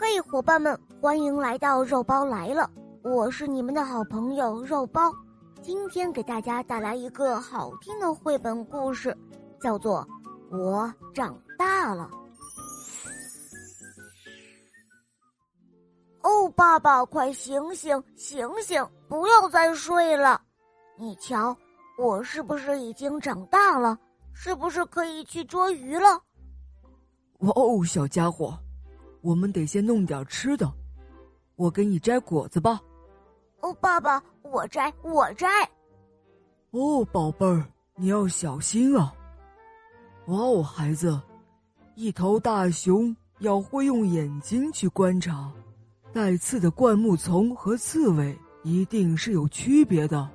嘿，伙伴们，欢迎来到肉包来了！我是你们的好朋友肉包，今天给大家带来一个好听的绘本故事，叫做《我长大了》。哦，爸爸，快醒醒，醒醒，不要再睡了！你瞧，我是不是已经长大了？是不是可以去捉鱼了？哇哦，小家伙，我们得先弄点吃的。我给你摘果子吧。哦，爸爸，我摘，我摘。哦，宝贝儿，你要小心啊。哇哦，孩子，一头大熊要会用眼睛去观察，带刺的灌木丛和刺猬一定是有区别的。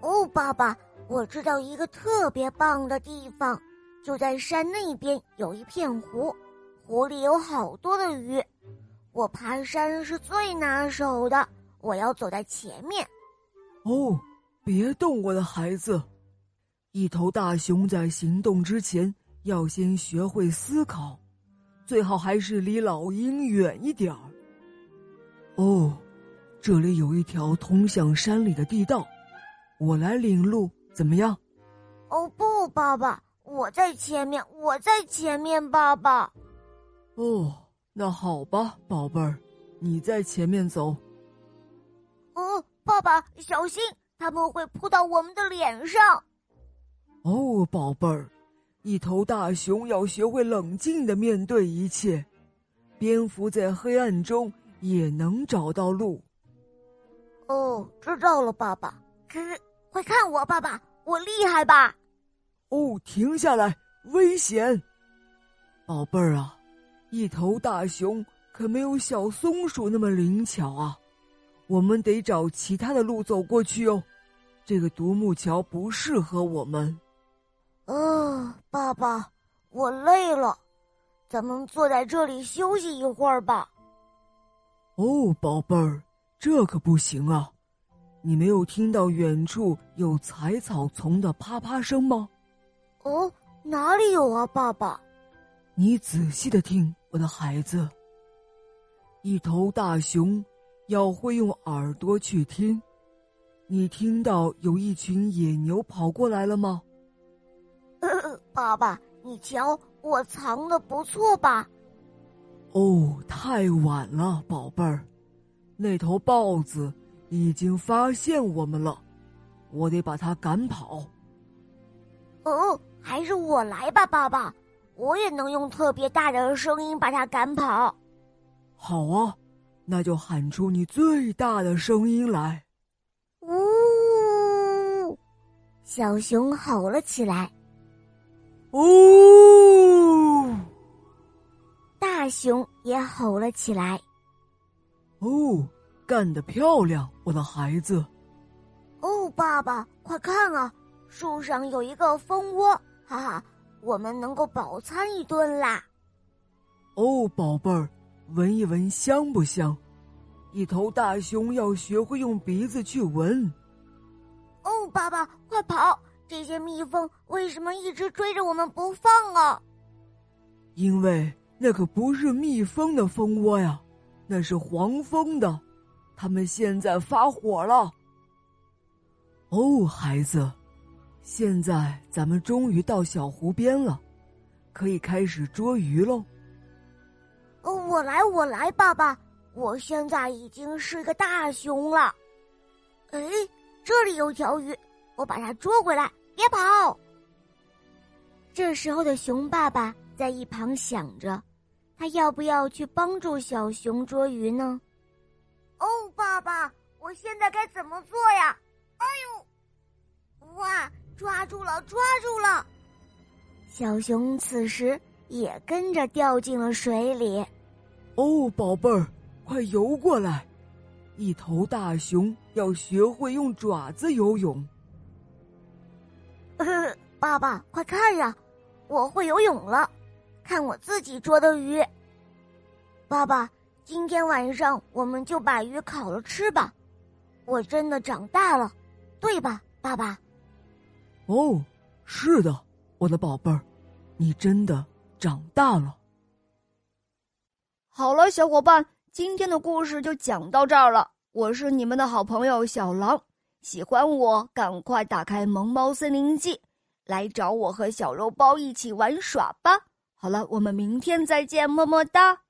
哦，爸爸，我知道一个特别棒的地方。就在山那边有一片湖，湖里有好多的鱼。我爬山是最拿手的，我要走在前面。哦，别动，我的孩子！一头大熊在行动之前要先学会思考，最好还是离老鹰远一点儿。哦，这里有一条通向山里的地道，我来领路，怎么样？哦不，爸爸。我在前面，我在前面，爸爸。哦，那好吧，宝贝儿，你在前面走。哦，爸爸，小心，他们会扑到我们的脸上。哦，宝贝儿，一头大熊要学会冷静的面对一切。蝙蝠在黑暗中也能找到路。哦，知道了，爸爸。可是，快看我，爸爸，我厉害吧？哦，停下来，危险！宝贝儿啊，一头大熊可没有小松鼠那么灵巧啊，我们得找其他的路走过去哦。这个独木桥不适合我们。哦，爸爸，我累了，咱们坐在这里休息一会儿吧。哦，宝贝儿，这可不行啊！你没有听到远处有采草丛的啪啪声吗？哦，哪里有啊，爸爸？你仔细的听，我的孩子。一头大熊要会用耳朵去听，你听到有一群野牛跑过来了吗？爸爸，你瞧，我藏的不错吧？哦，太晚了，宝贝儿，那头豹子已经发现我们了，我得把它赶跑。哦。还是我来吧，爸爸，我也能用特别大的声音把它赶跑。好啊，那就喊出你最大的声音来。呜！小熊吼了起来。呜！大熊也吼了起来。哦，干得漂亮，我的孩子。哦，爸爸，快看啊，树上有一个蜂窝。哈哈，我们能够饱餐一顿啦！哦，宝贝儿，闻一闻香不香？一头大熊要学会用鼻子去闻。哦，爸爸，快跑！这些蜜蜂为什么一直追着我们不放啊？因为那可不是蜜蜂的蜂窝呀，那是黄蜂的，它们现在发火了。哦，孩子。现在咱们终于到小湖边了，可以开始捉鱼喽。哦，我来，我来，爸爸，我现在已经是个大熊了。哎，这里有条鱼，我把它捉回来，别跑。这时候的熊爸爸在一旁想着，他要不要去帮助小熊捉鱼呢？哦，爸爸，我现在该怎么做呀？哎呦，哇！抓住了，抓住了！小熊此时也跟着掉进了水里。哦，宝贝儿，快游过来！一头大熊要学会用爪子游泳。爸爸，快看呀，我会游泳了！看我自己捉的鱼。爸爸，今天晚上我们就把鱼烤了吃吧。我真的长大了，对吧，爸爸？哦，是的，我的宝贝儿，你真的长大了。好了，小伙伴，今天的故事就讲到这儿了。我是你们的好朋友小狼，喜欢我赶快打开《萌猫森林记》，来找我和小肉包一起玩耍吧。好了，我们明天再见，么么哒。